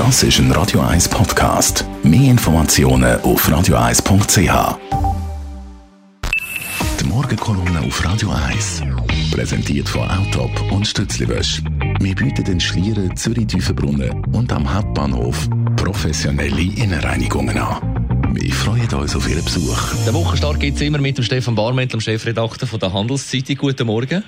Das ist ein Radio 1 Podcast. Mehr Informationen auf radio1.ch. Die Morgenkolumne auf Radio 1. Präsentiert von Autop und Stützliwösch. Wir bieten den Schlieren, Zürich-Tüfenbrunnen und am Hauptbahnhof professionelle Innenreinigungen an. Wir freuen uns auf Ihren Besuch. Der Wochenstart geht immer mit dem Stefan Barment, dem Chefredakteur der Handelszeitung. Guten Morgen.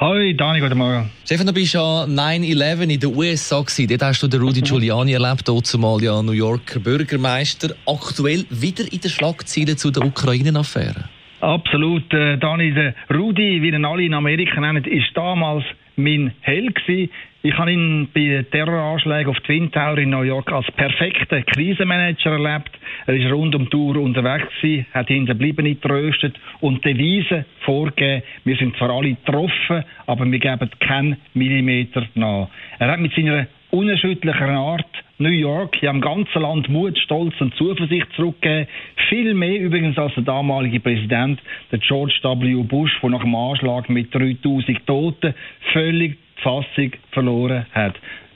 Hoi, Dani, guten Morgen. Stefan, du bist ja 9-11 in den USA gewesen. Dort hast du den Rudy Giuliani erlebt, zumal ja New Yorker Bürgermeister. Aktuell wieder in den Schlagzeilen zu der Ukraine-Affäre. Absolut, äh, Dani. Der Rudi, wie ihn alle in Amerika nennen, ist damals mein Held gewesen. Ich habe ihn bei Terroranschlägen auf Twin Tower in New York als perfekten Krisenmanager erlebt. Er ist rund um die Tour unterwegs gewesen, hat Hinterbliebene getröstet und Devisen vorgegeben. Wir sind zwar alle getroffen, aber wir geben keinen Millimeter nach. Er hat mit seiner unerschütterlichen Art New York ja im ganzen Land Mut, Stolz und Zuversicht zurückgegeben. Viel mehr übrigens als der damalige Präsident, der George W. Bush, der nach dem Anschlag mit 3000 Toten völlig die Fassung verloren hat.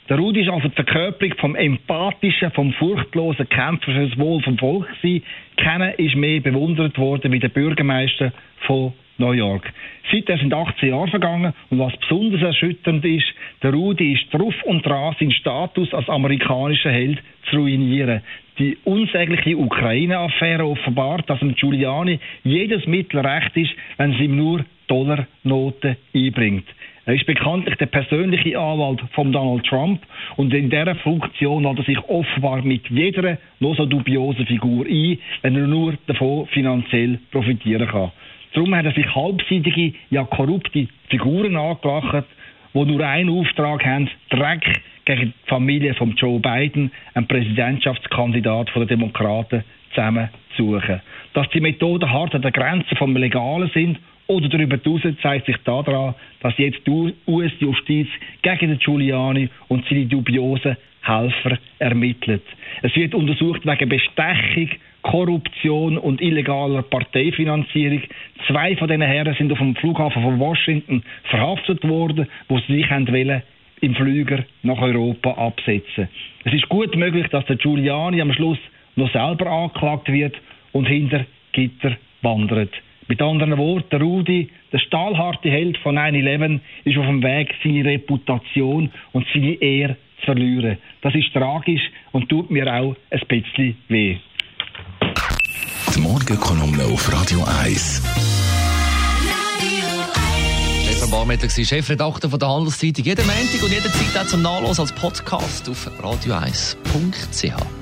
Der Rudi ist also die Verkörperung vom empathischen, vom furchtlosen Kämpfer für das Wohl vom Volk gewesen. Keiner ist mehr bewundert worden wie der Bürgermeister von New York. Seitdem sind 18 Jahre vergangen und was besonders erschütternd ist, der Rudi ist drauf und dran, seinen Status als amerikanischer Held zu ruinieren. Die unsägliche Ukraine-Affäre offenbart, dass Giuliani jedes Mittel recht ist, wenn sie ihm nur Dollarnoten einbringt. Er ist bekanntlich der persönliche Anwalt von Donald Trump und in dieser Funktion hat er sich offenbar mit jeder noch so dubiosen Figur ein, wenn er nur davon finanziell profitieren kann. Darum hat er sich halbseitige, ja korrupte Figuren angelacht, die nur einen Auftrag haben, Dreck gegen die Familie von Joe Biden, einem Präsidentschaftskandidat der Demokraten, zusammen zu suchen. Dass die Methoden hart an der Grenze vom Legalen sind oder darüber hinaus zeigt sich daran, dass jetzt die US-Justiz gegen den Giuliani und seine dubiosen Helfer ermittelt. Es wird untersucht wegen Bestechung, Korruption und illegaler Parteifinanzierung. Zwei von diesen Herren sind auf dem Flughafen von Washington verhaftet worden, wo sie sich wollen, im Flüger nach Europa absetzen. Es ist gut möglich, dass der Giuliani am Schluss noch selber angeklagt wird und hinter Gitter wandert. Mit anderen Worten, der Rudi, der stahlharte Held von 9-11, ist auf dem Weg, seine Reputation und seine Ehre zu verlieren. Das ist tragisch und tut mir auch ein bisschen weh. Die Morgenkolumne auf Radio 1. Stefan Barmettler war Chefredakteur von der Handelszeitung. Jeden Montag und jederzeit auch zum Nachlesen als Podcast auf radio1.ch.